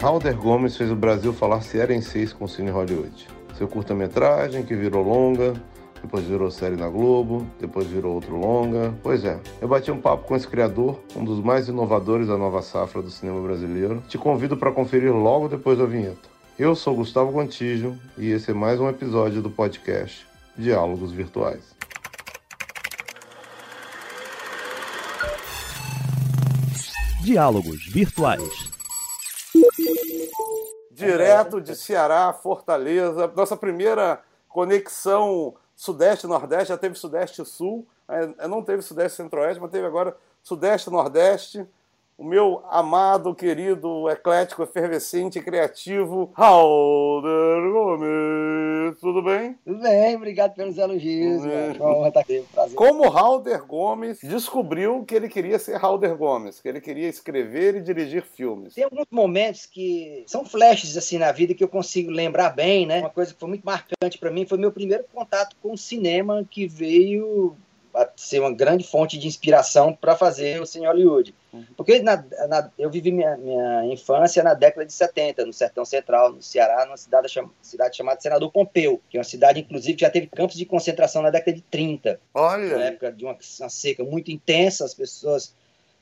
Halder Gomes fez o Brasil falar seis com o Cine Hollywood. Seu curta-metragem, que virou longa, depois virou série na Globo, depois virou outro longa. Pois é, eu bati um papo com esse criador, um dos mais inovadores da nova safra do cinema brasileiro. Te convido para conferir logo depois da vinheta. Eu sou Gustavo Contígio e esse é mais um episódio do podcast Diálogos Virtuais. Diálogos Virtuais. Direto de Ceará, Fortaleza, nossa primeira conexão Sudeste-Nordeste, já teve Sudeste-Sul, é, não teve Sudeste-Centro-Oeste, mas teve agora Sudeste-Nordeste o meu amado, querido, eclético, efervescente, criativo, Halder Gomes. Tudo bem? Tudo bem, obrigado pelos elogios. É. Honra estar aqui, prazer. Como Halder Gomes descobriu que ele queria ser Halder Gomes, que ele queria escrever e dirigir filmes. Tem alguns momentos que são flashes assim na vida que eu consigo lembrar bem, né? Uma coisa que foi muito marcante para mim foi meu primeiro contato com o cinema que veio a ser uma grande fonte de inspiração para fazer o Cine Hollywood. Uhum. Porque na, na, eu vivi minha, minha, infância na década de 70, no Sertão Central, no Ceará, numa cidade, cham, cidade chamada Senador Pompeu, que é uma cidade, inclusive, que já teve campos de concentração na década de 30. Olha! Na época de uma, uma seca muito intensa, as pessoas,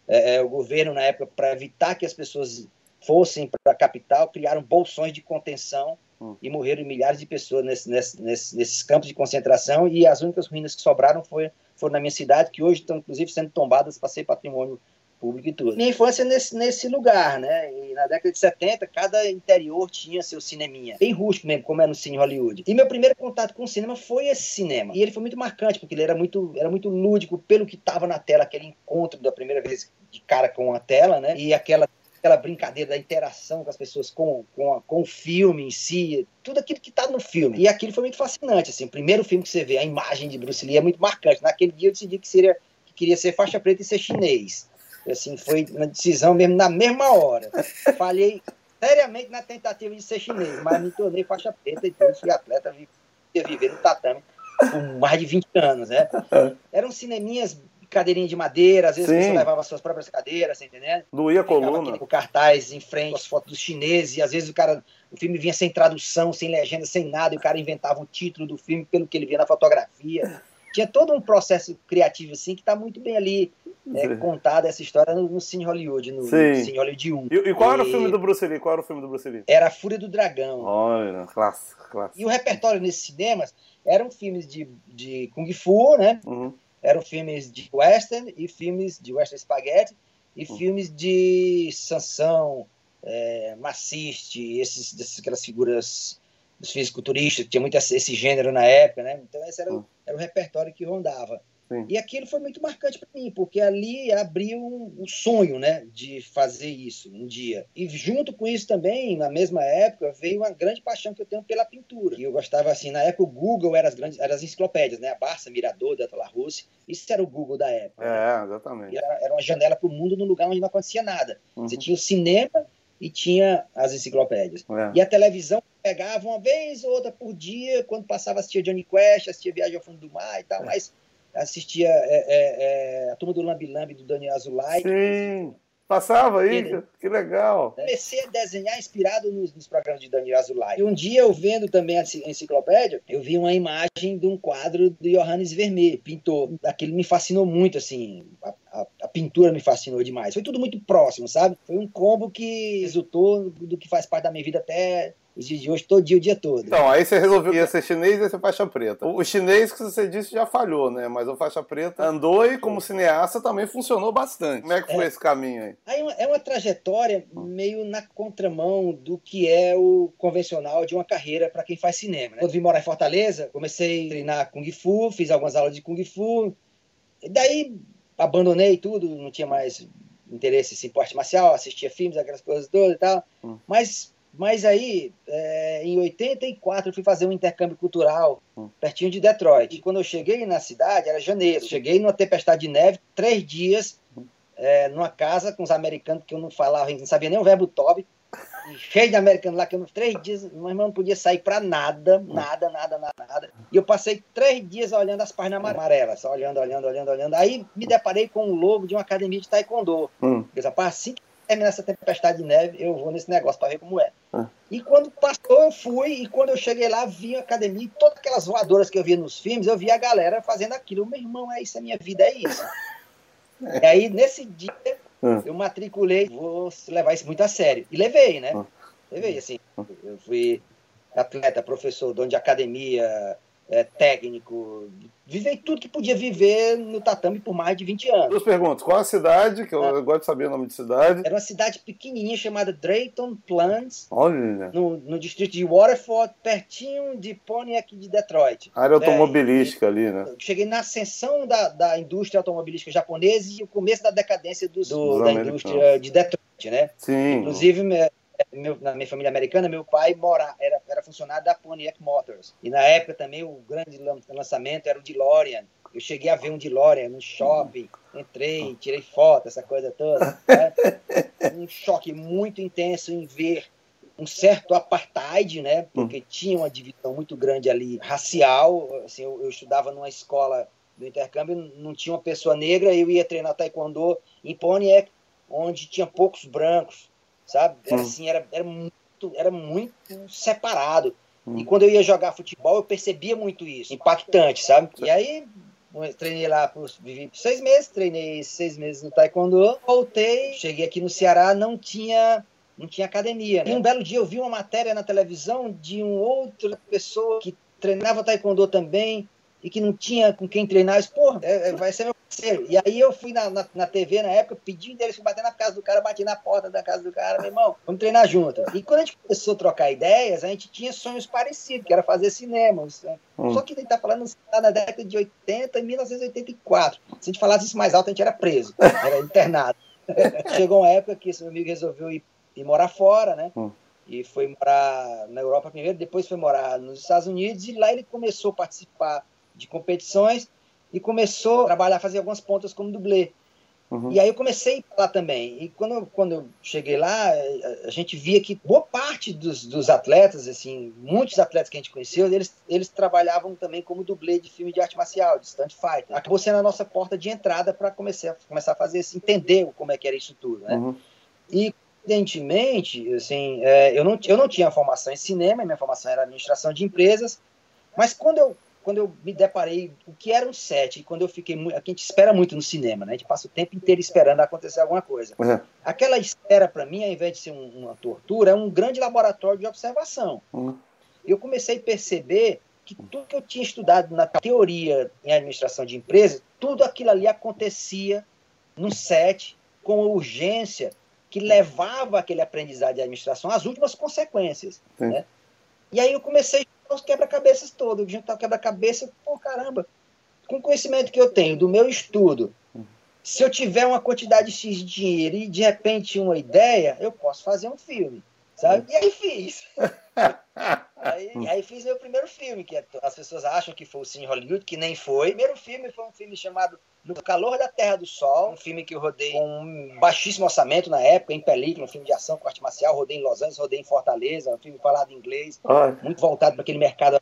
é, é, o governo, na época, para evitar que as pessoas fossem para a capital, criaram bolsões de contenção hum. e morreram milhares de pessoas nesse, nesse, nesse, nesses campos de concentração e as únicas ruínas que sobraram foi foram na minha cidade, que hoje estão, inclusive, sendo tombadas para ser patrimônio público e tudo. Minha infância nesse, nesse lugar, né? E na década de 70, cada interior tinha seu cineminha. Bem rústico mesmo, como é no Cine Hollywood. E meu primeiro contato com o cinema foi esse cinema. E ele foi muito marcante, porque ele era muito, era muito lúdico pelo que estava na tela, aquele encontro da primeira vez de cara com a tela, né? E aquela aquela brincadeira da interação com as pessoas com, com, a, com o filme em si, tudo aquilo que está no filme. E aquilo foi muito fascinante, assim, o primeiro filme que você vê, a imagem de Bruce Lee é muito marcante. Naquele dia eu decidi que, seria, que queria ser faixa preta e ser chinês. Assim, foi uma decisão mesmo na mesma hora. Falhei seriamente na tentativa de ser chinês, mas me tornei faixa preta e tudo, fui atleta, vi, viver no tatame por mais de 20 anos, né? Eram cineminhas cadeirinha de madeira, às vezes Sim. você levava suas próprias cadeiras, você entendendo? Doía a coluna. Com cartaz em frente, as fotos dos chineses, e às vezes o cara, o filme vinha sem tradução, sem legenda, sem nada, e o cara inventava o título do filme pelo que ele via na fotografia. Tinha todo um processo criativo assim que está muito bem ali é, contada essa história no, no Cine Hollywood, no, no Cine Hollywood 1. E, e qual e... era o filme do Bruce Lee? Qual era o filme do Bruce Lee? Era A Fúria do Dragão. Olha, clássico, clássico. E o repertório nesses cinemas eram filmes de, de Kung Fu, né? Uhum eram filmes de western e filmes de western spaghetti e uhum. filmes de Sansão, é, Maciste, esses, dessas, aquelas figuras dos fisiculturistas, tinha muito esse gênero na época, né? Então esse era, uhum. era o repertório que rondava. Sim. E aquilo foi muito marcante para mim, porque ali abriu o um, sonho, né, de fazer isso um dia. E junto com isso também, na mesma época, veio uma grande paixão que eu tenho pela pintura. E eu gostava assim, na época o Google era as grandes, eram as enciclopédias, né, a Barça, Mirador, da Rússia. Isso era o Google da época. É, né? exatamente. Era, era, uma janela para o mundo num lugar onde não acontecia nada. Uhum. Você tinha o cinema e tinha as enciclopédias. É. E a televisão pegava uma vez ou outra por dia, quando passava assistia Johnny Quest, assistia Viagem ao Fundo do Mar e tal, é. mas assistia é, é, é, a turma do Lambi Lambi do Daniel Azulay. Sim. Passava aí, Ele, que legal. Comecei a desenhar inspirado nos, nos, programas de Daniel Azulay. E um dia, eu vendo também a enciclopédia, eu vi uma imagem de um quadro do Johannes Vermeer, pintor. Aquilo me fascinou muito, assim, a, a, a, pintura me fascinou demais. Foi tudo muito próximo, sabe? Foi um combo que resultou do que faz parte da minha vida até os hoje, todo dia, o dia todo. Então, aí você resolveu que ia ser chinês e ia ser faixa preta. O chinês que você disse já falhou, né? Mas o faixa preta andou e, como cineasta, também funcionou bastante. Como é que foi é. esse caminho aí? aí é uma trajetória meio na contramão do que é o convencional de uma carreira para quem faz cinema. Né? Quando vim morar em Fortaleza, comecei a treinar Kung Fu, fiz algumas aulas de Kung Fu. E daí abandonei tudo, não tinha mais interesse em esporte marcial, assistia filmes, aquelas coisas todas e tal. Hum. Mas mas aí, é, em 84, eu fui fazer um intercâmbio cultural pertinho de Detroit. E quando eu cheguei na cidade, era janeiro. Cheguei numa tempestade de neve, três dias, é, numa casa com os americanos que eu não falava, não sabia nem o verbo tobe cheio de americano lá, que eu três dias, meu irmão não podia sair para nada, nada, nada, nada, nada. E eu passei três dias olhando as páginas amarelas, só olhando, olhando, olhando, olhando. Aí me deparei com o logo de uma academia de taekwondo. Hum. Eu disse, assim que terminar essa tempestade de neve, eu vou nesse negócio para ver como é. Ah. E quando passou, eu fui, e quando eu cheguei lá, vi a academia, e todas aquelas voadoras que eu via nos filmes, eu vi a galera fazendo aquilo. Meu irmão, é isso, a minha vida é isso. É. E aí, nesse dia, ah. eu matriculei, vou levar isso muito a sério. E levei, né? Ah. Levei, assim. Eu fui atleta, professor, dono de academia, é, técnico, vivei tudo que podia viver no tatame por mais de 20 anos. Duas perguntas. Qual a cidade? Que eu, ah. gosto de saber o nome de cidade. Era uma cidade pequenininha chamada Drayton Plains. Olha. No, no distrito de Waterford, pertinho de Pontiac de Detroit. área automobilística é, ali, né? Cheguei na ascensão da, da indústria automobilística japonesa e o começo da decadência do, do da indústria de Detroit, né? Sim. Inclusive, meu, na minha família americana, meu pai mora, era, era funcionário da Pontiac Motors. E na época também o grande lançamento era o DeLorean. Eu cheguei a ver um DeLorean no shopping, entrei, tirei foto, essa coisa toda. Né? Um choque muito intenso em ver um certo apartheid, né? Porque tinha uma divisão muito grande ali racial. Assim, eu, eu estudava numa escola do intercâmbio, não tinha uma pessoa negra, eu ia treinar taekwondo em Pontiac, onde tinha poucos brancos sabe? Era assim, era, era, muito, era muito separado. Hum. E quando eu ia jogar futebol, eu percebia muito isso, impactante, sabe? E aí treinei lá por vivi seis meses, treinei seis meses no Taekwondo, voltei, cheguei aqui no Ceará, não tinha não tinha academia. Né? E um belo dia eu vi uma matéria na televisão de um outra pessoa que treinava Taekwondo também e que não tinha com quem treinar. Eu disse, porra, é, é, vai ser parceiro. E aí eu fui na, na, na TV na época, pedi o endereço, fui bater na casa do cara, bati na porta da casa do cara, meu irmão, vamos treinar junto. E quando a gente começou a trocar ideias, a gente tinha sonhos parecidos, que era fazer cinema. Hum. Só que a gente tá falando tá na década de 80, em 1984. Se a gente falasse isso mais alto, a gente era preso, era internado. Chegou uma época que esse meu amigo resolveu ir, ir morar fora, né? Hum e foi morar na Europa primeiro, depois foi morar nos Estados Unidos e lá ele começou a participar de competições e começou a trabalhar, fazer algumas pontas como dublê. Uhum. E aí eu comecei lá também. E quando eu, quando eu cheguei lá, a gente via que boa parte dos, dos atletas, assim, muitos atletas que a gente conheceu, eles, eles trabalhavam também como dublê de filme de arte marcial, de stunt fighter. Acabou sendo a nossa porta de entrada para começar, começar a fazer, entender como é que era isso tudo, né? Uhum. E evidentemente, assim, é, eu, não, eu não tinha formação em cinema, minha formação era administração de empresas, mas quando eu quando eu me deparei o que era um set, e quando eu fiquei muito. A gente espera muito no cinema, né? A gente passa o tempo inteiro esperando acontecer alguma coisa. Uhum. Aquela espera, para mim, ao invés de ser um, uma tortura, é um grande laboratório de observação. Uhum. Eu comecei a perceber que tudo que eu tinha estudado na teoria em administração de empresas, tudo aquilo ali acontecia no set com urgência que levava aquele aprendizado de administração às últimas consequências. Né? E aí eu comecei os quebra-cabeças todos. Juntar o quebra-cabeça, pô, caramba, com o conhecimento que eu tenho do meu estudo, se eu tiver uma quantidade X de dinheiro e de repente uma ideia, eu posso fazer um filme, sabe? E aí fiz. aí, aí, fiz meu primeiro filme, que é, as pessoas acham que foi o Cine Hollywood, que nem foi. O primeiro filme foi um filme chamado No Calor da Terra do Sol, um filme que eu rodei com um baixíssimo orçamento na época, em película, um filme de ação com arte marcial, rodei em Los Angeles, rodei em Fortaleza, um filme falado em inglês, muito voltado para aquele mercado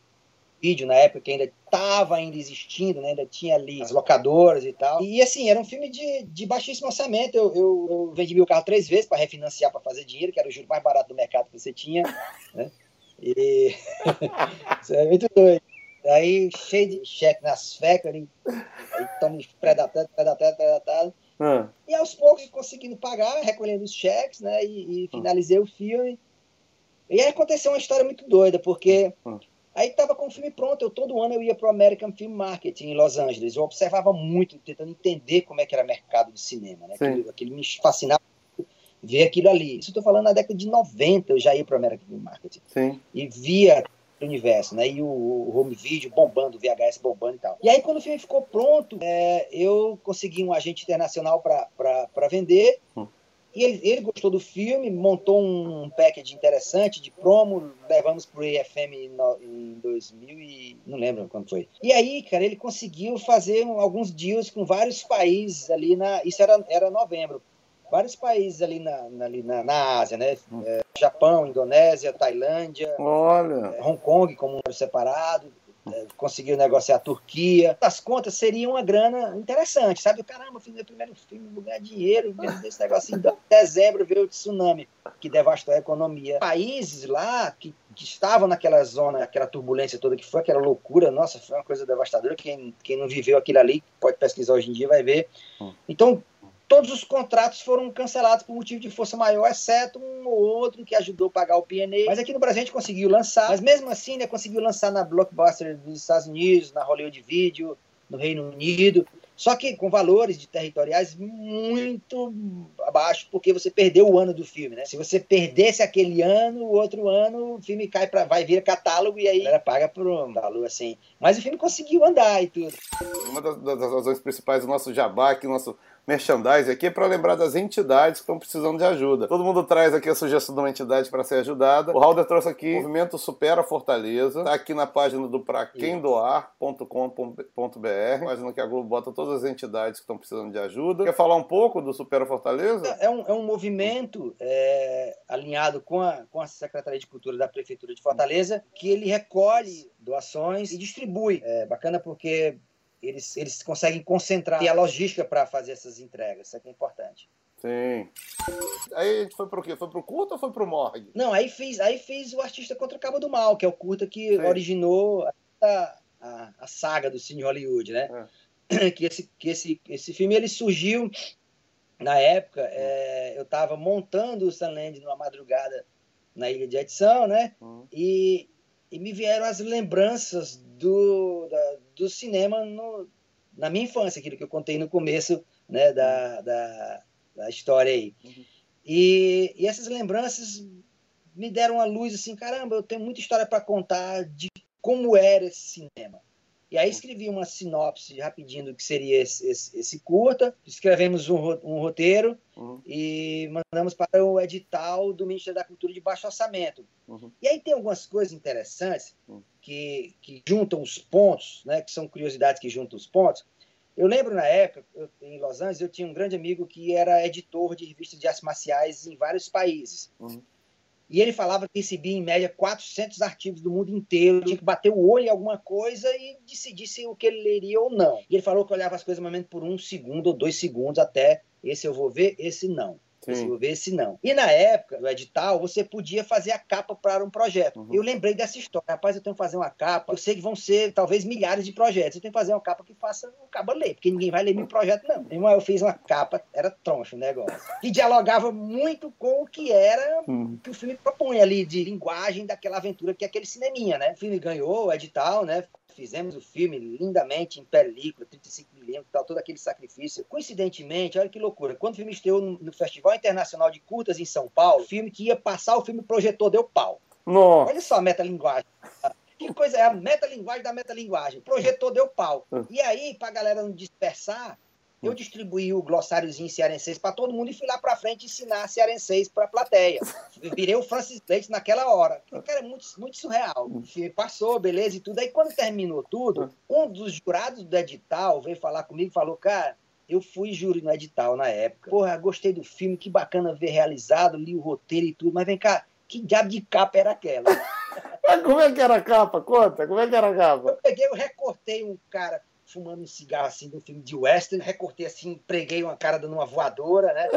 vídeo na época que ainda estava ainda existindo, né? ainda tinha ali as locadoras e tal. E assim, era um filme de, de baixíssimo orçamento. Eu, eu, eu vendi meu carro três vezes para refinanciar, para fazer dinheiro, que era o juro mais barato do mercado que você tinha. Né? E isso é muito doido. Aí, cheio de cheque nas fecas, ali, aí toma predatado, predatado, predatado. Hum. E aos poucos conseguindo pagar, recolhendo os cheques, né? E, e finalizei hum. o filme. E aí aconteceu uma história muito doida, porque hum. Aí estava com o filme pronto, eu todo ano eu ia para o American Film Market em Los Angeles. Eu observava muito, tentando entender como é que era mercado de cinema, né? Aquilo, aquilo, me fascinava ver aquilo ali. Isso estou falando na década de 90, eu já ia para o American Film Market. Sim. E via o universo, né? E o, o, home video bombando, o VHS bombando e tal. E aí, quando o filme ficou pronto, é, eu consegui um agente internacional para vender. Hum. E ele, ele, gostou do filme, montou um package interessante de promo, levamos para o EFM em 2000 e não lembro quando foi. E aí, cara, ele conseguiu fazer alguns deals com vários países ali na, isso era era novembro, vários países ali na, na, ali na, na Ásia, né? É, Japão, Indonésia, Tailândia, Olha. É, Hong Kong como um separado, é, conseguiu negociar a Turquia. As contas seriam uma grana interessante, sabe? Caramba, fiz meu primeiro filme, vou ganhar dinheiro, desse negócio. Em dezembro veio o tsunami, que devastou a economia. Países lá que, que estavam naquela zona, aquela turbulência toda que foi, aquela loucura, nossa, foi uma coisa devastadora. Quem, quem não viveu aquilo ali, pode pesquisar hoje em dia, vai ver. Hum. Então, todos os contratos foram cancelados por motivo de força maior, exceto um ou outro que ajudou a pagar o PNA. Mas aqui no Brasil a gente conseguiu lançar, mas mesmo assim, né, conseguiu lançar na Blockbuster dos Estados Unidos, na Hollywood Video, no Reino Unido. Só que com valores de territoriais muito abaixo, porque você perdeu o ano do filme, né? Se você perdesse aquele ano, o outro ano o filme cai para vai vir catálogo e aí ela paga por um valor assim. Mas o filme conseguiu andar e tudo. Uma das, das razões principais do nosso jabá, que o nosso merchandise aqui é para lembrar das entidades que estão precisando de ajuda. Todo mundo traz aqui a sugestão de uma entidade para ser ajudada. O Halder trouxe aqui o Movimento Supera Fortaleza. Está aqui na página do praquemdoar.com.br, página que a Globo bota todas as entidades que estão precisando de ajuda. Quer falar um pouco do Supera Fortaleza? É um, é um movimento é, alinhado com a, com a Secretaria de Cultura da Prefeitura de Fortaleza, que ele recolhe doações e distribui. É bacana porque eles, eles conseguem concentrar e a logística para fazer essas entregas. Isso é que é importante. Sim. Aí a gente foi pro quê? Foi pro curta ou foi pro morgue? Não, aí fez, aí fez o Artista contra o Cabo do Mal, que é o curta que Sim. originou a, a, a, saga do Cine Hollywood, né? É. Que, esse, que esse, esse filme ele surgiu na época, é, eu estava montando o Sunland numa madrugada na ilha de edição, né? Uhum. E, e me vieram as lembranças do, da, do cinema no, na minha infância, aquilo que eu contei no começo né, da, da, da história aí. Uhum. E, e essas lembranças me deram uma luz assim, caramba, eu tenho muita história para contar de como era esse cinema. E aí escrevi uma sinopse rapidinho do que seria esse, esse, esse curta, escrevemos um, um roteiro uhum. e mandamos para o edital do Ministério da Cultura de baixo orçamento. Uhum. E aí tem algumas coisas interessantes uhum. que, que juntam os pontos, né, que são curiosidades que juntam os pontos. Eu lembro na época, eu, em Los Angeles, eu tinha um grande amigo que era editor de revistas de artes marciais em vários países. Uhum. E ele falava que recebia, em média, 400 artigos do mundo inteiro, tinha que bater o olho em alguma coisa e decidir se o que ele leria ou não. E ele falou que olhava as coisas mais ou menos por um segundo ou dois segundos até esse eu vou ver, esse não. Sim. Vou ver esse não. E na época do edital, você podia fazer a capa para um projeto. Uhum. Eu lembrei dessa história. Rapaz, eu tenho que fazer uma capa. Eu sei que vão ser talvez milhares de projetos. Eu tenho que fazer uma capa que faça o cabo ler, porque ninguém vai ler meu projeto, não. Irmão, eu fiz uma capa, era troncho o negócio. Que dialogava muito com o que era uhum. que o filme propõe ali, de linguagem daquela aventura que é aquele cineminha, né? O filme ganhou o edital, né? Fizemos o filme lindamente em película, 35mm, tal, todo aquele sacrifício. Coincidentemente, olha que loucura, quando o filme estreou no, no Festival Internacional de Curtas em São Paulo, o filme que ia passar, o filme projetor deu pau. Nossa. Olha só a metalinguagem. Que coisa é a metalinguagem da metalinguagem. Projetor deu pau. Hum. E aí, pra galera não dispersar, eu distribuí o glossáriozinho cearenseis para todo mundo e fui lá para frente ensinar cearenseis para a plateia. Virei o Francis Leite naquela hora. Cara é muito, muito surreal. Passou, beleza e tudo. Aí quando terminou tudo, um dos jurados do edital veio falar comigo e falou, cara, eu fui júri no edital na época. Porra, gostei do filme, que bacana ver realizado, li o roteiro e tudo. Mas vem cá, que diabo de capa era aquela? Como é que era a capa? Conta, como é que era a capa? Eu peguei, eu recortei um cara fumando um cigarro assim um filme de western, recortei assim, preguei uma cara dando uma voadora, né?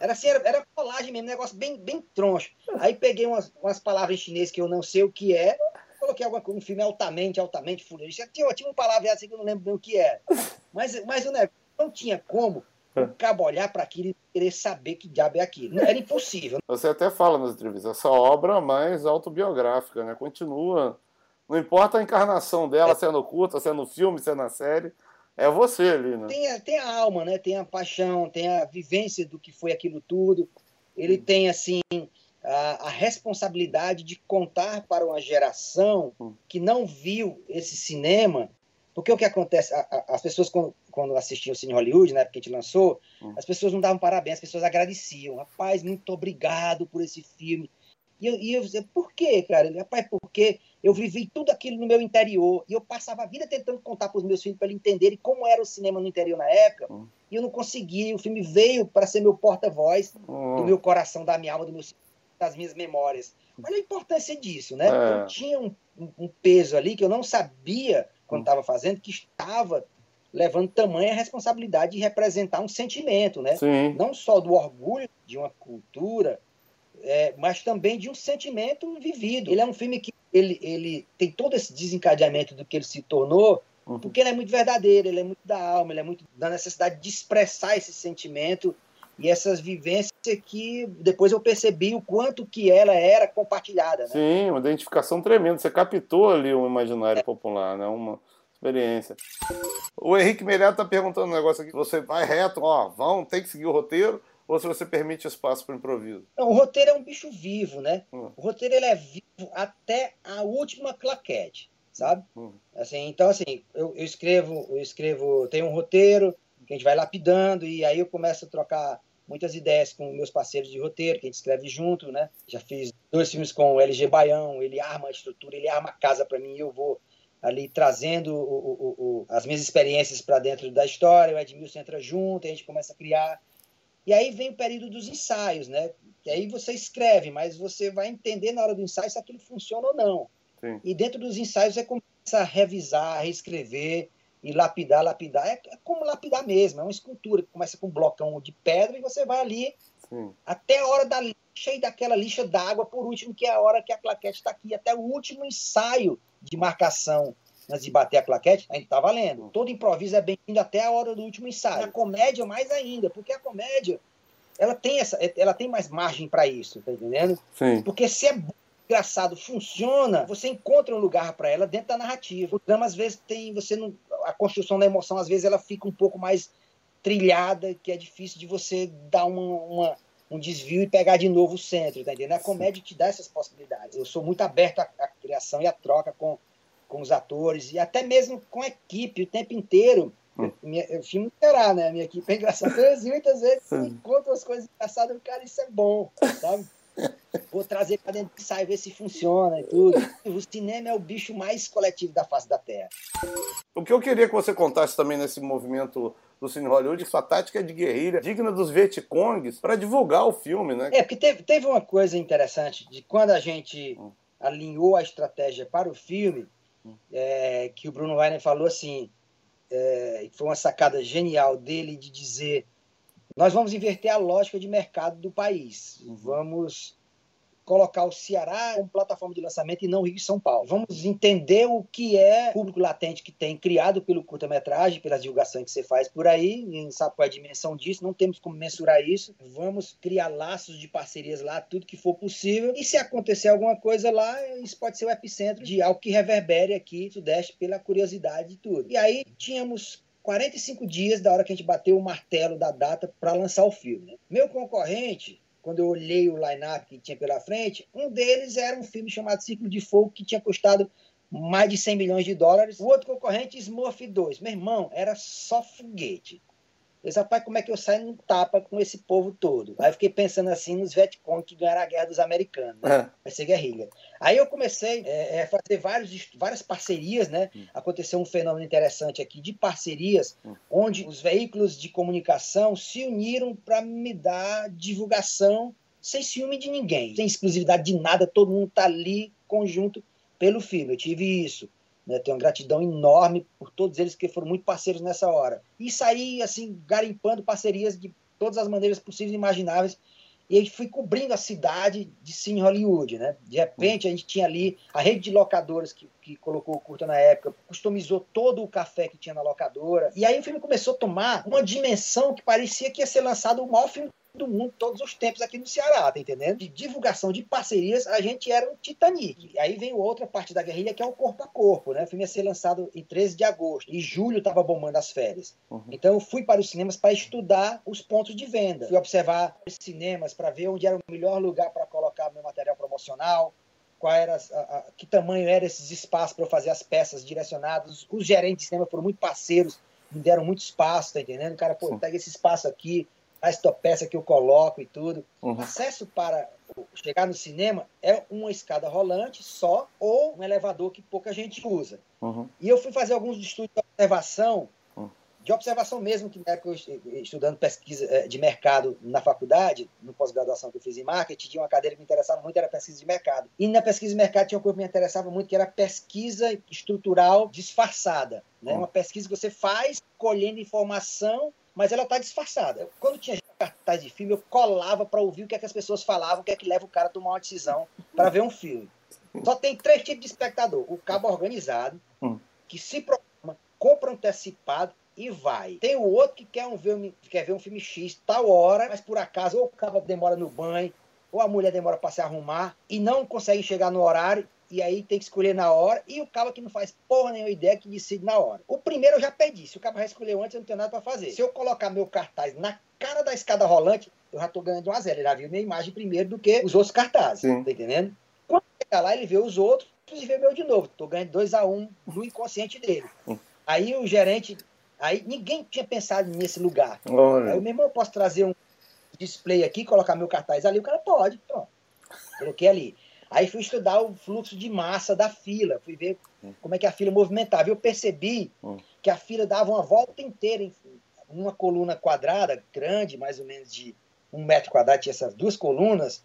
Era assim, era, era colagem mesmo, negócio bem, bem troncho. Aí peguei umas, umas palavras em chinês que eu não sei o que é, coloquei alguma, um filme altamente, altamente futurista. Tinha, tinha uma palavra assim que eu não lembro bem o que era. Mas, mas o negócio não tinha como o cabo olhar para aquilo e querer saber que diabo é aquilo. Era impossível. Você até fala nas entrevistas, essa obra mais autobiográfica, né? Continua não importa a encarnação dela, se é no curta, se é no filme, se é na série, é você ali, né? Tem a, tem a alma, né? Tem a paixão, tem a vivência do que foi aquilo tudo. Ele hum. tem, assim, a, a, responsabilidade de contar para uma geração hum. que não viu esse cinema. Porque o que acontece, a, a, as pessoas quando, quando assistiam o Cine Hollywood, na época que a gente lançou, hum. as pessoas não davam parabéns, as pessoas agradeciam. Rapaz, muito obrigado por esse filme. E eu, e eu dizia, por quê, cara? Rapaz, porque eu vivi tudo aquilo no meu interior e eu passava a vida tentando contar para os meus filhos para eles entenderem como era o cinema no interior na época hum. e eu não conseguia. O filme veio para ser meu porta-voz hum. do meu coração, da minha alma, do meu das minhas memórias. Olha a importância disso, né? É. Eu tinha um, um, peso ali que eu não sabia quando estava fazendo, que estava levando tamanha responsabilidade de representar um sentimento, né? Sim. Não só do orgulho de uma cultura, é, mas também de um sentimento vivido. Ele é um filme que ele, ele tem todo esse desencadeamento do que ele se tornou, uhum. porque ele é muito verdadeiro, ele é muito da alma, ele é muito da necessidade de expressar esse sentimento e essas vivências que depois eu percebi o quanto que ela era compartilhada. Né? Sim, uma identificação tremenda. Você captou ali o imaginário é. popular, né? Uma experiência. O Henrique Melhado está perguntando um negócio aqui. Você vai reto, ó, vão, tem que seguir o roteiro, ou se você permite espaço para improviso? Não, o roteiro é um bicho vivo, né? Hum. O roteiro ele é vivo até a última claquete, sabe? Hum. Assim, então, assim, eu, eu escrevo, eu escrevo, tem um roteiro que a gente vai lapidando e aí eu começo a trocar muitas ideias com meus parceiros de roteiro, que a gente escreve junto, né? Já fiz dois filmes com o LG Baião, ele arma a estrutura, ele arma a casa para mim, e eu vou ali trazendo o, o, o, as minhas experiências para dentro da história, o Edmilson entra junto, a gente começa a criar. E aí vem o período dos ensaios, né? Que aí você escreve, mas você vai entender na hora do ensaio se aquilo funciona ou não. Sim. E dentro dos ensaios você começa a revisar, a reescrever, e lapidar, lapidar, é, é, como lapidar mesmo, é uma escultura que começa com um blocão de pedra e você vai ali Sim. até a hora da lixa e daquela lixa d'água, por último, que é a hora que a claquete está aqui, até o último ensaio de marcação antes de bater a claquete, a gente tá valendo. Todo improviso é bem-vindo até a hora do último ensaio. A comédia, mais ainda, porque a comédia ela tem, essa, ela tem mais margem para isso, tá entendendo? Sim. Porque se é engraçado funciona, você encontra um lugar para ela dentro da narrativa. O drama às vezes tem, você não, a construção da emoção às vezes ela fica um pouco mais trilhada, que é difícil de você dar uma, uma um desvio e pegar de novo o centro, tá entendendo? A comédia te dá essas possibilidades. Eu sou muito aberto à, à criação e à troca com, com os atores e até mesmo com a equipe o tempo inteiro. Hum. Minha, o filme terá, né? A minha equipe é engraçada. Muitas vezes encontro as coisas engraçadas e, cara, isso é bom, sabe? Vou trazer para dentro do ensaio, ver se funciona e tudo. O cinema é o bicho mais coletivo da face da Terra. O que eu queria que você contasse também nesse movimento do Cine Hollywood, sua tática de guerrilha, digna dos Vietcongs, para divulgar o filme, né? É, porque teve, teve uma coisa interessante de quando a gente hum. alinhou a estratégia para o filme, hum. É, que o Bruno Weiner falou assim, é, foi uma sacada genial dele de dizer nós vamos inverter a lógica de mercado do país. Uhum. Vamos colocar o Ceará como plataforma de lançamento e não Rio e São Paulo. Vamos entender o que é o público latente que tem criado pelo curta-metragem, pelas divulgações que você faz por aí, e sabe qual é a dimensão disso, não temos como mensurar isso. Vamos criar laços de parcerias lá, tudo que for possível. E se acontecer alguma coisa lá, isso pode ser o epicentro de algo que reverbere aqui no Sudeste pela curiosidade e tudo. E aí tínhamos 45 dias da hora que a gente bateu o martelo da data para lançar o filme. Né? Meu concorrente, quando eu olhei o line-up que tinha pela frente, um deles era um filme chamado Ciclo de Fogo, que tinha custado mais de 100 milhões de dólares. O outro concorrente, Smurf 2. Meu irmão, era só foguete. Eu disse, rapaz, como é que eu saio no tapa com esse povo todo? Aí eu fiquei pensando assim nos Vietcong que ganharam a guerra dos americanos. Né? É. Vai ser guerrilha. Aí eu comecei é, a fazer vários, várias parcerias, né? Hum. Aconteceu um fenômeno interessante aqui de parcerias, hum. onde os veículos de comunicação se uniram para me dar divulgação sem ciúme de ninguém, sem exclusividade de nada, todo mundo está ali conjunto pelo filme. Eu tive isso. Né? Tenho uma gratidão enorme por todos eles que foram muito parceiros nessa hora. E saí, assim, garimpando parcerias de todas as maneiras possíveis e imagináveis. E aí fui cobrindo a cidade de Cine Hollywood, né? De repente a gente tinha ali a rede de locadoras que, que colocou o curta na época, customizou todo o café que tinha na locadora. E aí o filme começou a tomar uma dimensão que parecia que ia ser lançado o maior filme do mundo todos os tempos aqui no Ceará, tá entendendo? De divulgação de parcerias, a gente era um Titanic. Aí vem outra parte da guerrilha que é o corpo a corpo, né? O filme ia ser lançado em 13 de agosto. E julho tava bombando as férias. Uhum. Então eu fui para os cinemas para estudar os pontos de venda. Fui observar os cinemas para ver onde era o melhor lugar para colocar meu material promocional, qual era a, a, que tamanho eram esses espaços para eu fazer as peças direcionadas. Os gerentes de cinema foram muito parceiros, me deram muito espaço, tá entendendo? O cara, pô, pega esse espaço aqui, a estopeça que eu coloco e tudo. Uhum. O acesso para chegar no cinema é uma escada rolante só ou um elevador que pouca gente usa. Uhum. E eu fui fazer alguns estudos de observação uhum. de observação mesmo, que na época eu estudando pesquisa eh, de mercado na faculdade, no pós-graduação que eu fiz em marketing, tinha uma cadeira que me interessava muito, era pesquisa de mercado. E na pesquisa de mercado tinha uma coisa que me interessava muito, que era pesquisa estrutural disfarçada. Né? Hum. Uma pesquisa que você faz colhendo informação, mas ela está disfarçada. Quando tinha cartaz de filme, eu colava para ouvir o que, é que as pessoas falavam, o que é que leva o cara a tomar uma decisão para ver um filme. Só tem três tipos de espectador. O cabo organizado, hum. que se programa, compra antecipado e vai. Tem o outro que quer, um ver, quer ver um filme X tal hora, mas por acaso ou o cabo demora no banho, ou a mulher demora para se arrumar e não consegue chegar no horário e aí tem que escolher na hora, e o cabo que não faz porra nenhuma ideia que decide na hora. O primeiro eu já perdi, se o cabo já escolheu antes, eu não tenho nada para fazer. Se eu colocar meu cartaz na cara da escada rolante, eu já tô ganhando 1 a 0 Ele já viu minha imagem primeiro do que os outros cartazes, Sim. tá entendendo? Quando chegar lá, ele vê os outros e vê meu de novo. Tô ganhando 2 a 1 um no inconsciente dele. Aí o gerente, aí ninguém tinha pensado nesse lugar. Olha. Aí o meu irmão, eu posso trazer um display aqui, colocar meu cartaz ali, o cara pode, pronto. Coloquei ali. Aí fui estudar o fluxo de massa da fila, fui ver como é que a fila movimentava. Eu percebi hum. que a fila dava uma volta inteira, em uma coluna quadrada, grande, mais ou menos de um metro quadrado, tinha essas duas colunas,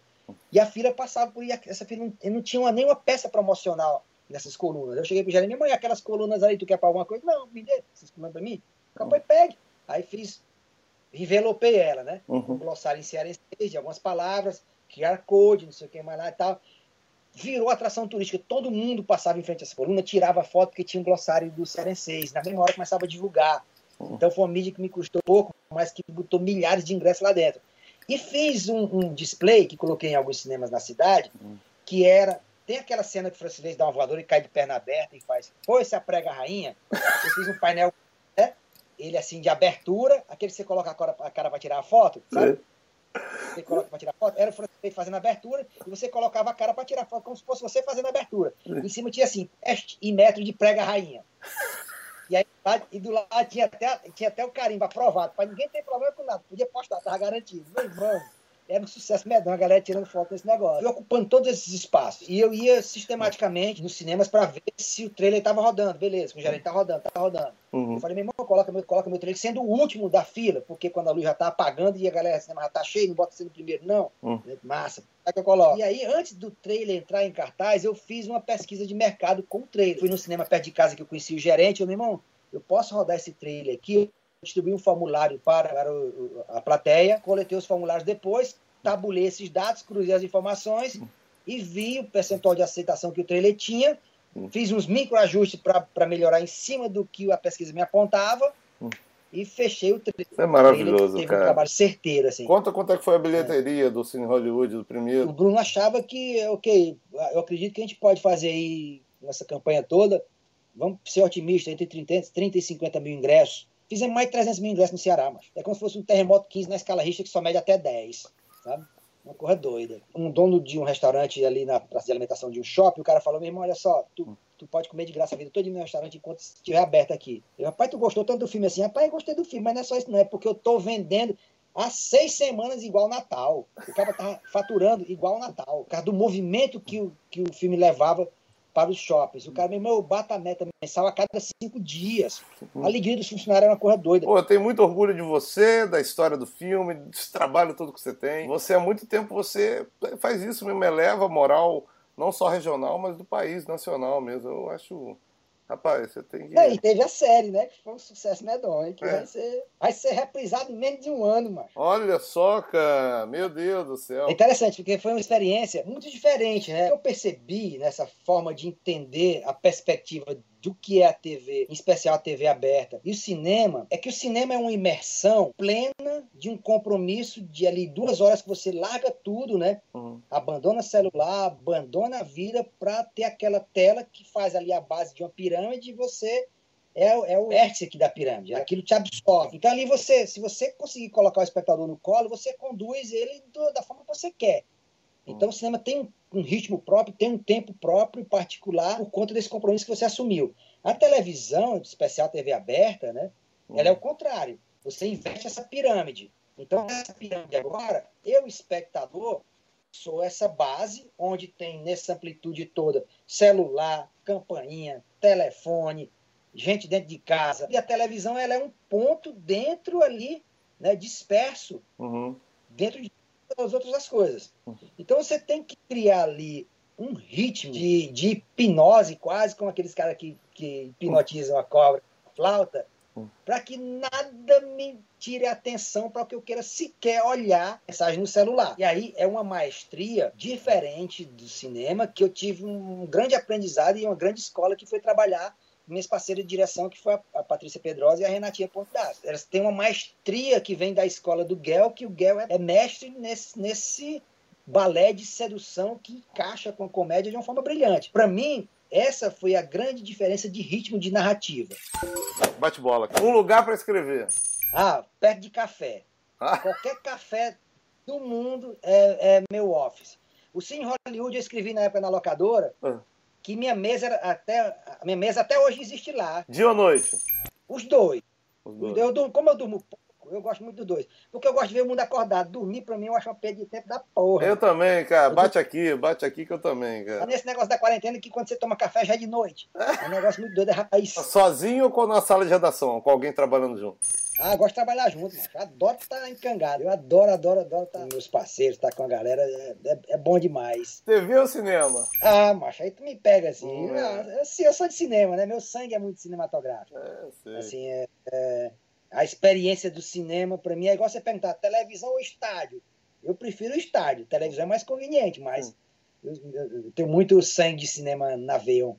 e a fila passava por aí. Essa fila não, não tinha uma, nenhuma peça promocional nessas colunas. Eu cheguei pro gerente, minha mãe, aquelas colunas ali, tu quer para alguma coisa? Não, me dê, essas colunas para mim. Acabou, pegue. Aí fiz, envelopei ela, né? Uhum. Um glossário em cearense de algumas palavras, QR Code, não sei o que mais lá e tal virou atração turística. Todo mundo passava em frente a essa coluna, tirava foto porque tinha um glossário do Cearenseis. Na mesma hora começava a divulgar. Então foi uma mídia que me custou pouco, mas que botou milhares de ingressos lá dentro. E fiz um, um display que coloquei em alguns cinemas na cidade, que era. Tem aquela cena que o francês dá uma voadora e cai de perna aberta e faz. Foi se a prega rainha. Eu fiz um painel, né? Ele assim de abertura, aquele que você coloca a cara, a cara para tirar a foto, sabe? Você coloca para tirar foto, era o francês fazendo a abertura, e você colocava a cara para tirar foto, como se fosse você fazendo a abertura. Em cima tinha assim, teste e metro de prega rainha. E, aí, e do lado tinha até, tinha até o carimbo aprovado, para ninguém ter problema com nada, podia postar, estava garantido. Meu irmão, era um sucesso medonho, a galera tirando foto desse negócio. E ocupando todos esses espaços. E eu ia sistematicamente nos cinemas para ver se o trailer estava rodando. Beleza, o gerente tá rodando, tá rodando. Uhum. Eu falei, meu irmão, coloca meu, coloca meu trailer sendo o último da fila, porque quando a luz já tá apagando e a galera cinema já tá cheia, não bota sendo o primeiro, não. Uhum. Massa. É que eu coloco. E aí, antes do trailer entrar em cartaz, eu fiz uma pesquisa de mercado com o trailer. Fui no cinema perto de casa que eu conheci o gerente, eu, meu irmão, eu posso rodar esse trailer aqui? Distribuí um formulário para, a plateia, coletei os formulários depois, tabulei esses dados, cruzei as informações e vi o percentual de aceitação que o trailer tinha, fiz uns microajustes para melhorar em cima do que a pesquisa me apontava e fechei o trailer. Isso é maravilhoso, teve cara. um trabalho certeiro, assim. Conta quanto é que foi a bilheteria é. do Cine Hollywood, do primeiro. O Bruno achava que, ok, eu acredito que a gente pode fazer aí, nessa campanha toda, vamos ser otimistas, entre 30, 30 e 50 mil ingressos. Fizemos mais de 300 mil ingressos no Ceará, mas é como se fosse um terremoto 15 na escala Richter que só mede até 10, sabe? Uma coisa doida. Um dono de um restaurante ali na praça de alimentação de um shopping, o cara falou, meu irmão, olha só, tu, tu pode comer de graça a vida toda no restaurante enquanto estiver aberto aqui. Eu, rapaz, tu gostou tanto do filme assim? Rapaz, eu gostei do filme, mas não é só isso não, é porque eu tô vendendo há seis semanas igual Natal. O cara tava faturando igual Natal. Por causa do movimento que o, que o filme levava para os shoppings. O cara, meu irmão, eu bato a meta mensal a cada cinco dias. A alegria dos funcionários é uma coisa doida. Pô, eu tenho muito orgulho de você, da história do filme, desse trabalho todo que você tem. Você, há muito tempo, você faz isso mesmo, eleva a moral, não só regional, mas do país, nacional mesmo. Eu acho Rapaz, você tem que. e teve a série, né? Que foi um sucesso medonho, que é. vai, ser, vai ser reprisado em menos de um ano, mano. Olha só, cara. Meu Deus do céu. É interessante, porque foi uma experiência muito diferente, né? Eu percebi nessa forma de entender a perspectiva do que é a TV, em especial a TV aberta, e o cinema, é que o cinema é uma imersão plena de um compromisso de ali duas horas que você larga tudo, né? Uhum. Abandona celular, abandona a vida para ter aquela tela que faz ali a base de uma pirâmide e você é, é o vértice aqui da pirâmide, aquilo te absorve. Então ali você, se você conseguir colocar o espectador no colo, você conduz ele do, da forma que você quer. Então o cinema tem um, um, ritmo próprio, tem um tempo próprio particular por conta desse compromisso que você assumiu. A televisão, especial TV aberta, né? Uhum. Ela é o contrário. Você investe essa pirâmide. Então essa pirâmide agora, eu espectador sou essa base onde tem nessa amplitude toda celular, campainha, telefone, gente dentro de casa. E a televisão ela é um ponto dentro ali, né, disperso, uhum. dentro de as outras coisas. Então você tem que criar ali um ritmo de, de hipnose, quase como aqueles caras que, que hipnotizam a cobra, a flauta, para que nada me tire a atenção para o que eu queira sequer olhar mensagem no celular. E aí é uma maestria diferente do cinema que eu tive um grande aprendizado e uma grande escola que foi trabalhar minhas parceiras de direção, que foi a, a Patrícia Pedrosa e a Renatinha Portas. Elas têm uma maestria que vem da escola do Guel, que o Guel é, é mestre nesse, nesse balé de sedução que encaixa com a comédia de uma forma brilhante. Para mim, essa foi a grande diferença de ritmo de narrativa. Bate bola. Um lugar para escrever. Ah, perto de café. Ah. Qualquer café do mundo é, é, meu office. O Cine Hollywood eu escrevi na época na locadora. Ah que minha mesa até minha mesa até hoje existe lá. Dia ou noite? Os dois. Os dois. Eu, como eu durmo pouco, eu gosto muito dos dois. Porque eu gosto de ver o mundo acordado. Dormir, pra mim, eu acho uma perda de tempo da porra. Eu também, cara. Bate aqui, bate aqui que eu também, cara. Tá nesse negócio da quarentena que quando você toma café já é de noite. É um negócio muito doido, é rapaz. Sozinho ou na sala de redação? Com alguém trabalhando junto? Ah, gosto de trabalhar junto, macho. Adoro estar encangado. Eu adoro, adoro, adoro estar com meus parceiros, estar com a galera. É, é, é bom demais. TV ou cinema? Ah, macho, aí tu me pega assim. Hum, é. assim eu sou de cinema, né? Meu sangue é muito cinematográfico. É, sei. Assim, é, é a experiência do cinema, para mim, é igual você perguntar televisão ou estádio. Eu prefiro o estádio. Televisão é mais conveniente, mas eu, eu, eu, tenho muito sangue de cinema na veia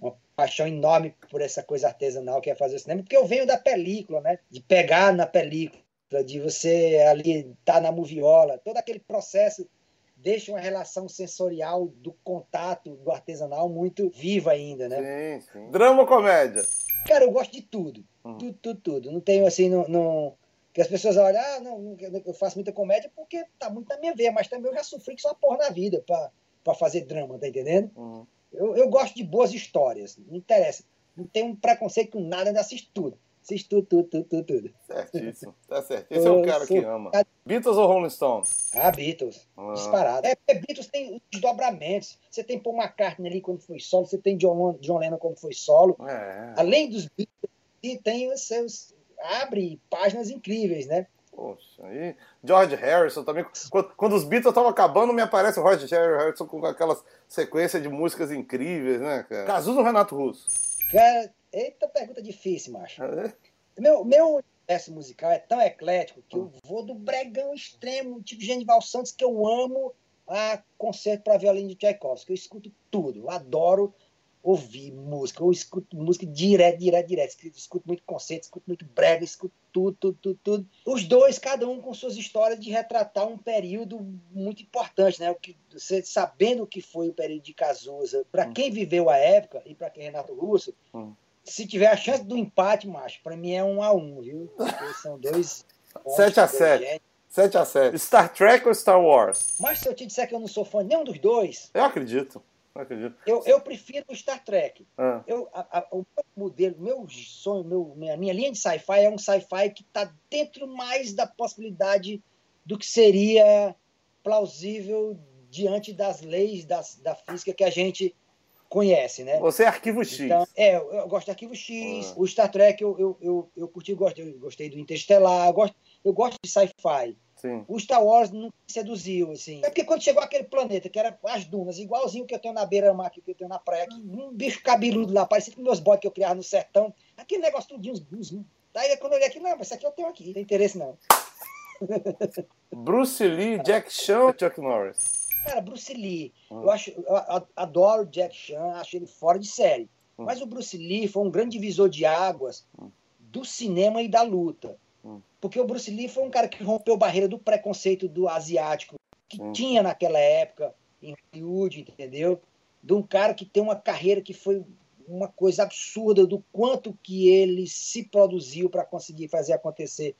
uma paixão enorme por essa coisa artesanal que é fazer cinema, porque eu venho da película, né? De pegar na película, de você ali estar tá na moviola, todo aquele processo deixa uma relação sensorial do contato do artesanal muito viva ainda, né? Sim, sim. Drama ou comédia? Cara, eu gosto de tudo. Hum. Tudo, tudo, tudo. Não tenho assim, não, não... que as pessoas olham, ah, não, eu faço muita comédia porque tá muito na minha veia, mas também eu já sofri que só porra na vida para fazer drama, tá entendendo? Hum. Eu, eu gosto de boas histórias, não interessa. Não tenho um preconceito com nada, ainda assisto tudo. Assisto tudo, tudo, tudo, tudo. Certíssimo, tá certo. Esse eu é o cara que ama. Beatles ou Rolling Stones? Ah, Beatles. Ah. Disparado. É, é, Beatles tem desdobramentos. Você tem Paul McCartney ali quando foi solo, você tem John, John Lennon quando foi solo. É. Além dos Beatles, tem os seus. abre páginas incríveis, né? Poxa, aí. George Harrison também. Quando, quando os Beatles estavam acabando, me aparece o George Harrison com aquelas sequências de músicas incríveis, né, cara? Cazuza ou Renato Russo? Cara, eita pergunta difícil, macho. É? Meu, meu universo musical é tão eclético que eu vou do bregão extremo, tipo Genival Santos, que eu amo, a concerto para violino de Tchaikovsky. Eu escuto tudo, eu adoro ouvir música. Eu escuto música direto, direto, direto. Escuto muito conceito, escuto muito brega, escuto tudo, tudo, tudo, tudo. Os dois, cada um com suas histórias de retratar um período muito importante, né? O que, você sabendo o que foi o período de Cazuza, para hum. quem viveu a época e para quem é Renato Russo, hum. Se tiver a chance do empate, macho, para mim é um a um, viu? Porque são dois. 7 a 7 7 a 7 Star Trek ou Star Wars? Mas se eu te disser que eu não sou fã de nenhum dos dois. Eu acredito. Não acredito. Eu, eu prefiro o Star Trek. Ah. Eu, a, a, o meu modelo, meu sonho, meu, minha, minha linha de sci-fi é um sci-fi que está dentro mais da possibilidade do que seria plausível diante das leis das, da física que a gente conhece, né? Você é arquivo X. Então, é, eu, gosto de arquivo X. Ah. O Star Trek eu, eu, eu, eu curti, gostei, eu gostei do Interstellar, eu gosto, eu gosto de sci-fi. Sim. O Star Wars não seduziu, assim. É porque quando chegou aquele planeta, que era as dunas, igualzinho que eu tenho na beira-mar, que eu tenho na praia, um bicho cabeludo lá, parecia com meus bodes que eu criava no sertão. Aquele negócio tudinho, uns, uns... Daí quando eu olhei aqui, não, mas isso aqui eu tenho aqui, não tem interesse não. Bruce Lee, Jack Chan Chuck Norris? Cara, Bruce Lee, hum. eu acho, eu adoro Jack Chan, acho ele fora de série. Hum. Mas o Bruce Lee foi um grande divisor de águas hum. do cinema e da luta. Porque o Bruce Lee foi um cara que rompeu a barreira do preconceito do asiático que tinha naquela época em Hollywood, entendeu? De um cara que tem uma carreira que foi uma coisa absurda do quanto que ele se produziu para conseguir fazer acontecer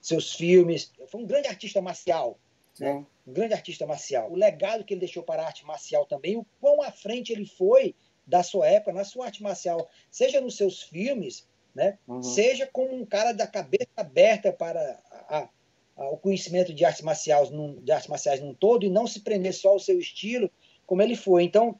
seus filmes. Foi um grande artista marcial, né? Um grande artista marcial. O legado que ele deixou para a arte marcial também, o quão à frente ele foi da sua época, na sua arte marcial, seja nos seus filmes, né? Uhum. Seja como um cara da cabeça aberta para a, a, o conhecimento de artes marciais num, de artes marciais num todo e não se prender só ao seu estilo, como ele foi. Então,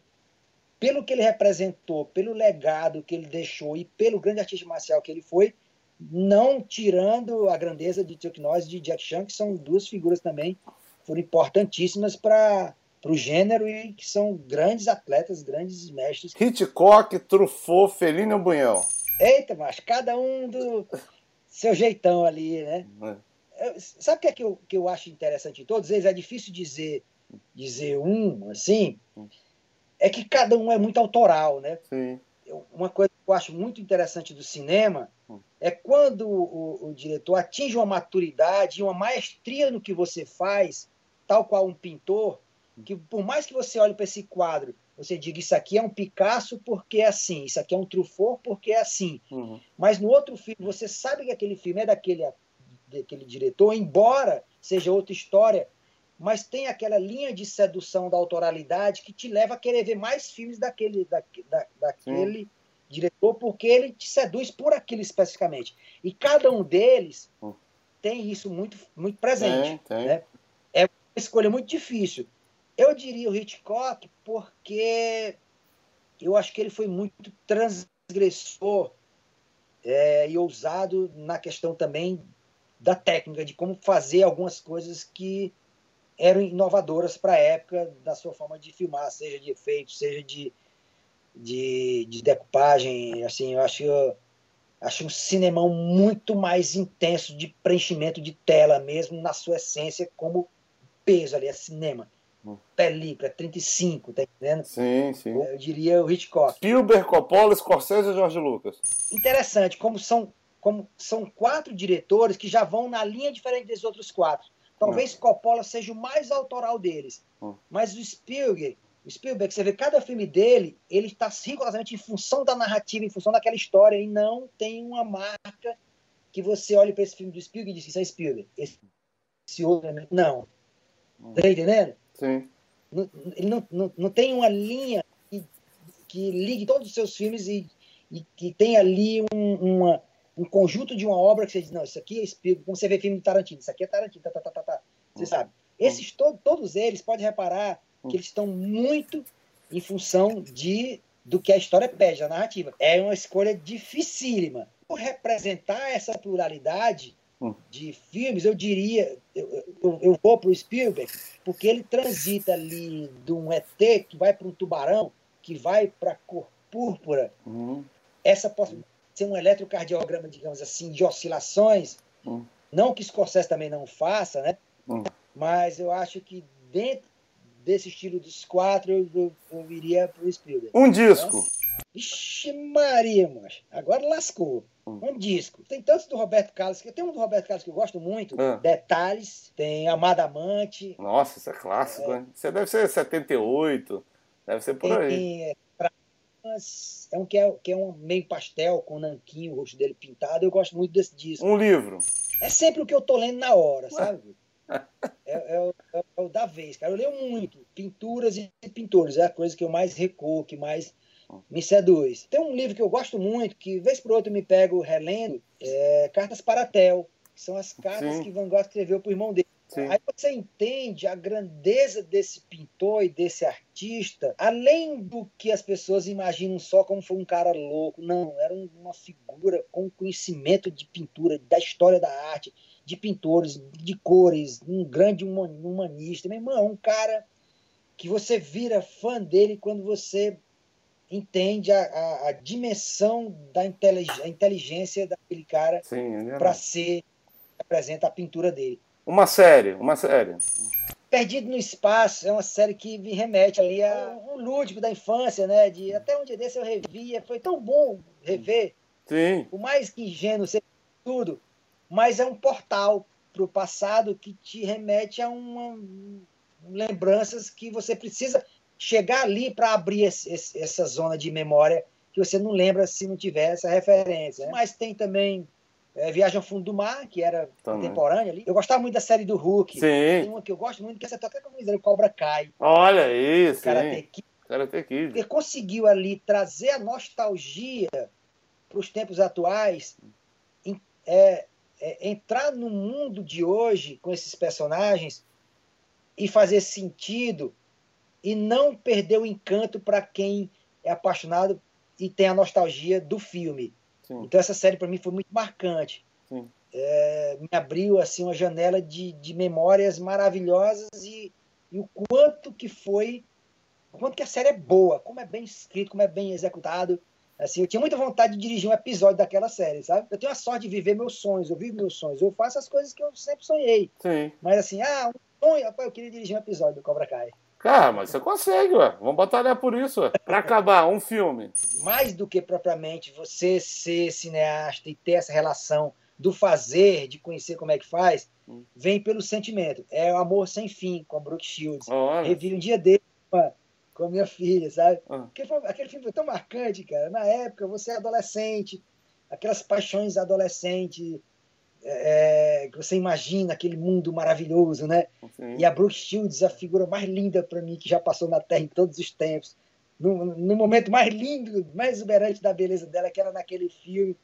pelo que ele representou, pelo legado que ele deixou e pelo grande artista marcial que ele foi, não tirando a grandeza de Chuck Norris e de Jack Chan, que são duas figuras também foram importantíssimas para o gênero e que são grandes atletas, grandes mestres. Hitchcock, Truffaut, Fellini ou Bunhão? Eita, mas cada um do seu jeitão ali, né? É. Sabe o que é que eu, que eu acho interessante em todos eles? É difícil dizer, dizer um, assim, é que cada um é muito autoral, né? Sim. Uma coisa que eu acho muito interessante do cinema é quando o, o, diretor atinge uma maturidade, uma maestria no que você faz, tal qual um pintor, que por mais que você olhe para esse quadro, você diga isso aqui é um Picasso porque é assim, isso aqui é um Truffaut porque é assim. Uhum. Mas no outro filme, você sabe que aquele filme é daquele, daquele diretor, embora seja outra história, mas tem aquela linha de sedução da autoralidade que te leva a querer ver mais filmes daquele, da, da, daquele diretor, porque ele te seduz por aquilo especificamente. E cada um deles hum. tem isso muito, muito presente. Né? Escolha muito difícil. Eu diria o Hitchcock porque eu acho que ele foi muito transgressor é, e ousado na questão também da técnica, de como fazer algumas coisas que eram inovadoras para a época da sua forma de filmar, seja de efeitos, seja de, de, de decupagem. Assim, eu acho, eu acho um cinemão muito mais intenso de preenchimento de tela mesmo, na sua essência, como peso ali, é cinema. Hum. Película, 35, tá entendendo? Sim, sim. Eu diria o Hitchcock. Spielberg, Coppola, Scorsese e George Lucas. Interessante, como são, como são quatro diretores que já vão na linha diferente dos outros quatro. Talvez Coppola seja o mais autoral deles. Hum. Mas o Spielberg, o Spielberg, você vê cada filme dele, ele está rigorosamente em função da narrativa, em função daquela história, e não tem uma marca que você olhe para esse filme do Spielberg e diz, isso é Spielberg. Esse, esse outro, é não. Hum. Tá entendendo? Sim. Não, ele não, não, não tem uma linha que, que ligue todos os seus filmes e, e que tem ali um, uma, um conjunto de uma obra que você diz, não, isso aqui é Spielberg, como você vê filme de Tarantino, isso aqui é Tarantino, tá, tá, tá, tá, tá. Você hum. sabe. Esses to todos eles, pode reparar que eles estão muito em função de do que a história pede, a narrativa. É uma escolha dificílima. Por representar essa pluralidade hum. De filmes, eu diria, eu, eu, eu vou para o Spielberg, porque ele transita ali de um ET que vai para um tubarão, que vai para a cor púrpura. Uhum. Essa possibilidade ser um eletrocardiograma, digamos assim, de oscilações. Hum. Não que Scorsese também não faça, né? Hum. Mas eu acho que dentro desse estilo dos quatro, eu, eu, eu iria pro Spielberg. Um disco. Então, Vixe Maria, agora lascou. Hum. Um disco. Tem tantos do Roberto Carlos, que tem um do Roberto Carlos que eu gosto muito, ah. Detalhes, tem Amada Amante. Nossa, isso é clássico, é. Você deve ser 78, deve ser por tem, aí. É, é um que é, que é um meio pastel, com nanquinho, o rosto dele pintado. Eu gosto muito desse disco. Um livro. É sempre o que eu tô lendo na hora, sabe? é, é, é, é, o da vez, cara. Eu leio muito. Pinturas e pintores. É a coisa que eu mais recuo, que mais me seduz. Tem um livro que eu gosto muito, que vez por outro me pego relendo, é Cartas para Tel, que são as cartas Sim. que Van Gogh escreveu para o irmão dele. Sim. Aí você entende a grandeza desse pintor e desse artista, além do que as pessoas imaginam só como foi um cara louco. Não, era uma figura com conhecimento de pintura, da história da arte, de pintores, de cores, um grande humanista. Meu irmão, um cara que você vira fã dele quando você entende a, a, a dimensão da inteligência daquele cara é para ser apresenta a pintura dele. Uma série, uma série. Perdido no Espaço é uma série que me remete ali a um lúdico da infância, né? De até um dia desse eu revia, foi tão bom rever. Sim. Por mais que ingênuo seja tudo, mas é um portal para o passado que te remete a uma lembranças que você precisa chegar ali para abrir esse, esse, essa zona de memória que você não lembra se não tiver essa referência. Né? Mas tem também é, Viagem ao Fundo do Mar, que era Também. contemporânea ali. Eu gostava muito da série do Hulk. Sim. Tem uma que eu gosto muito, que é essa toca com o Cobra Kai. Olha isso. Karate Kid. Karate Kid. Ele conseguiu ali trazer a nostalgia para os tempos atuais, em, é, é, entrar no mundo de hoje com esses personagens e fazer sentido e não perder o encanto para quem é apaixonado e tem a nostalgia do filme. Sim. Então essa série para mim foi muito marcante. É, me abriu assim uma janela de, de memórias maravilhosas e, e o quanto que foi, o quanto que a série é boa, como é bem escrito, como é bem executado. Assim, eu tinha muita vontade de dirigir um episódio daquela série, sabe? Eu tenho a sorte de viver meus sonhos, eu vivo meus sonhos, eu faço as coisas que eu sempre sonhei. Sim. Mas assim, ah, um sonho, rapaz, eu queria dirigir um episódio do Cobra Kai. Cara, mas você consegue, ué. Vamos batalhar por isso, ué. Pra acabar, um filme. Mais do que propriamente você ser cineasta e ter essa relação do fazer, de conhecer como é que faz, hum. vem pelo sentimento. É o amor sem fim com a Brooke Shields. Oh, Revi um dia dele, mano com a minha filha, sabe? Ah. Aquele, aquele, filme foi tão marcante, cara. Na época, você é adolescente, aquelas paixões adolescentes, é, é, que você imagina aquele mundo maravilhoso, né? Sim. E a Brooke Shields, a figura mais linda para mim que já passou na Terra em todos os tempos. No, no, momento mais lindo, mais exuberante da beleza dela, que era naquele filme.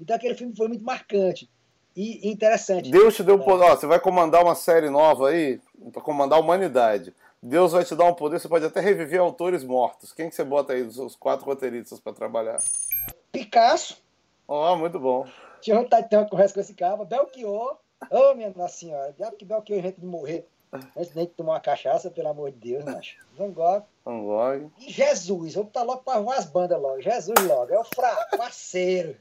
Então aquele filme foi muito marcante e interessante. Deus te deu um poder. você vai comandar uma série nova aí para comandar a humanidade. Deus vai te dar um poder, você pode até reviver autores mortos. Quem que você bota aí dos quatro roteiristas para trabalhar? Picasso. Ó, oh, muito bom. Tinha vontade de ter uma conversa com esse cara. Belchior. Ô, oh, minha nossa senhora. Diabo que Belchior a gente de morrer. Antes de tomar uma cachaça, pelo amor de Deus, macho. Van Gogh. Van Gogh. E Jesus. Vamos botar logo para arrumar as bandas logo. Jesus logo. É o fraco, parceiro.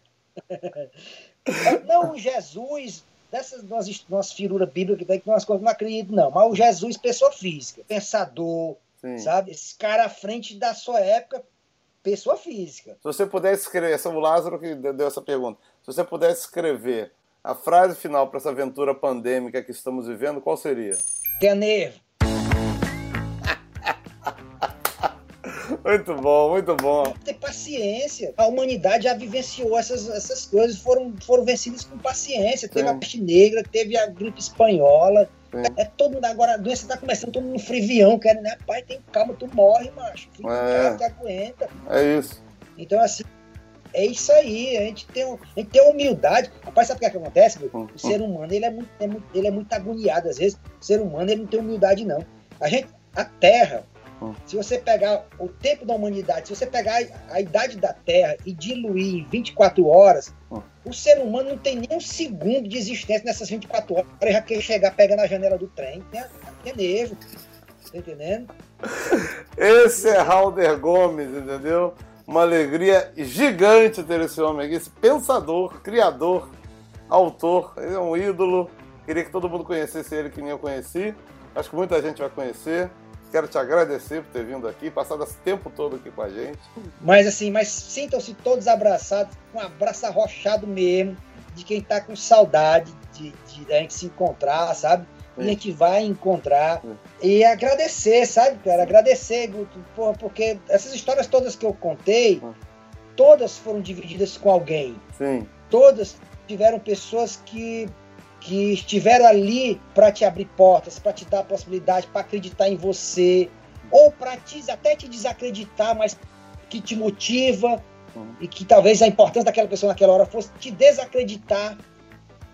Não, Jesus dessas nossas, nossas firuras bíblicas que tem que umas coisas não acredito, não. Mas o Jesus, pessoa física, pensador, Sim. sabe? Esse cara à frente da sua época, pessoa física. Se você pudesse escrever, é o Lázaro que deu essa pergunta. Se você pudesse escrever a frase final para essa aventura pandêmica que estamos vivendo, qual seria? Tenha nervo. Muito bom, muito bom. Tem que ter paciência. A humanidade já vivenciou essas, essas coisas, foram, foram vencidas com paciência. Teve Sim. a peste negra, teve a gripe espanhola. É, é todo mundo agora, a doença tá começando, todo mundo frivião, querendo, né? Pai, tem calma, tu morre, macho. Fica é. casa, tu aguenta. É isso. Então, assim, é isso aí. A gente tem, a gente tem humildade. Rapaz, sabe o que, é que acontece? Meu? Hum, o ser hum. humano ele é, muito, é muito, ele é muito agoniado. Às vezes, o ser humano ele não tem humildade, não. A gente, a Terra, se você pegar o tempo da humanidade, se você pegar a idade da Terra e diluir em 24 horas, o ser humano não tem nem um segundo de existência nessas 24 horas para já quer chegar pegando a janela do trem. Tem, tem nervo. Tá entendendo? Esse é Halder Gomes, entendeu? Uma alegria gigante ter esse homem aqui, esse pensador, criador, autor. Ele é um ídolo. Queria que todo mundo conhecesse ele que nem eu conheci. Acho que muita gente vai conhecer. Quero te agradecer por ter vindo aqui, passado esse tempo todo aqui com a gente. Mas assim, mas sintam-se todos abraçados, um abraço arrochado mesmo, de quem está com saudade de, de, de, a gente se encontrar, sabe? E a gente vai encontrar. E agradecer, sabe, cara? Agradecer, Guto, porra, porque essas histórias todas que eu contei, todas foram divididas com alguém. Sim. Todas tiveram pessoas que que estiveram ali para te abrir portas, para te dar a possibilidade, para acreditar em você, ou para te, até te desacreditar, mas que te motiva uhum. e que talvez a importância daquela pessoa naquela hora fosse te desacreditar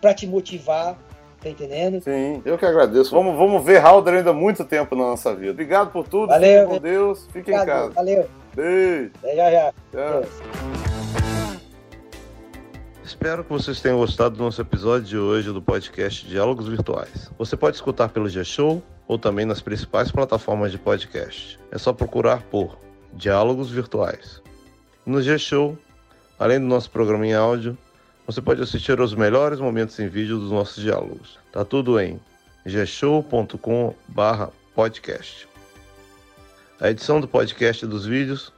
para te motivar. Tá entendendo? Sim, eu que agradeço. Vamos, vamos ver Halder ainda muito tempo na nossa vida. Obrigado por tudo. Valeu. Fique com Deus. Fique em casa. Valeu. Beijo. Até já, já. Tchau. Espero que vocês tenham gostado do nosso episódio de hoje do podcast Diálogos Virtuais. Você pode escutar pelo G-Show ou também nas principais plataformas de podcast. É só procurar por Diálogos Virtuais. No G-Show, além do nosso programa em áudio, você pode assistir aos melhores momentos em vídeo dos nossos diálogos. Tá tudo em gshow.com/podcast. A edição do podcast e dos vídeos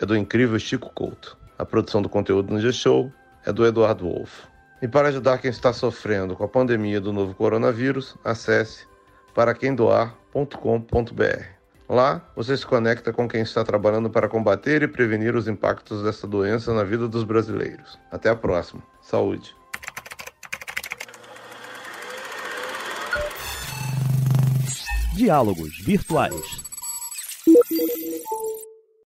é do incrível Chico Couto. A produção do conteúdo no G-Show é do Eduardo Wolff. E para ajudar quem está sofrendo com a pandemia do novo coronavírus, acesse paraquemdoar.com.br. Lá você se conecta com quem está trabalhando para combater e prevenir os impactos dessa doença na vida dos brasileiros. Até a próxima. Saúde. Diálogos Virtuais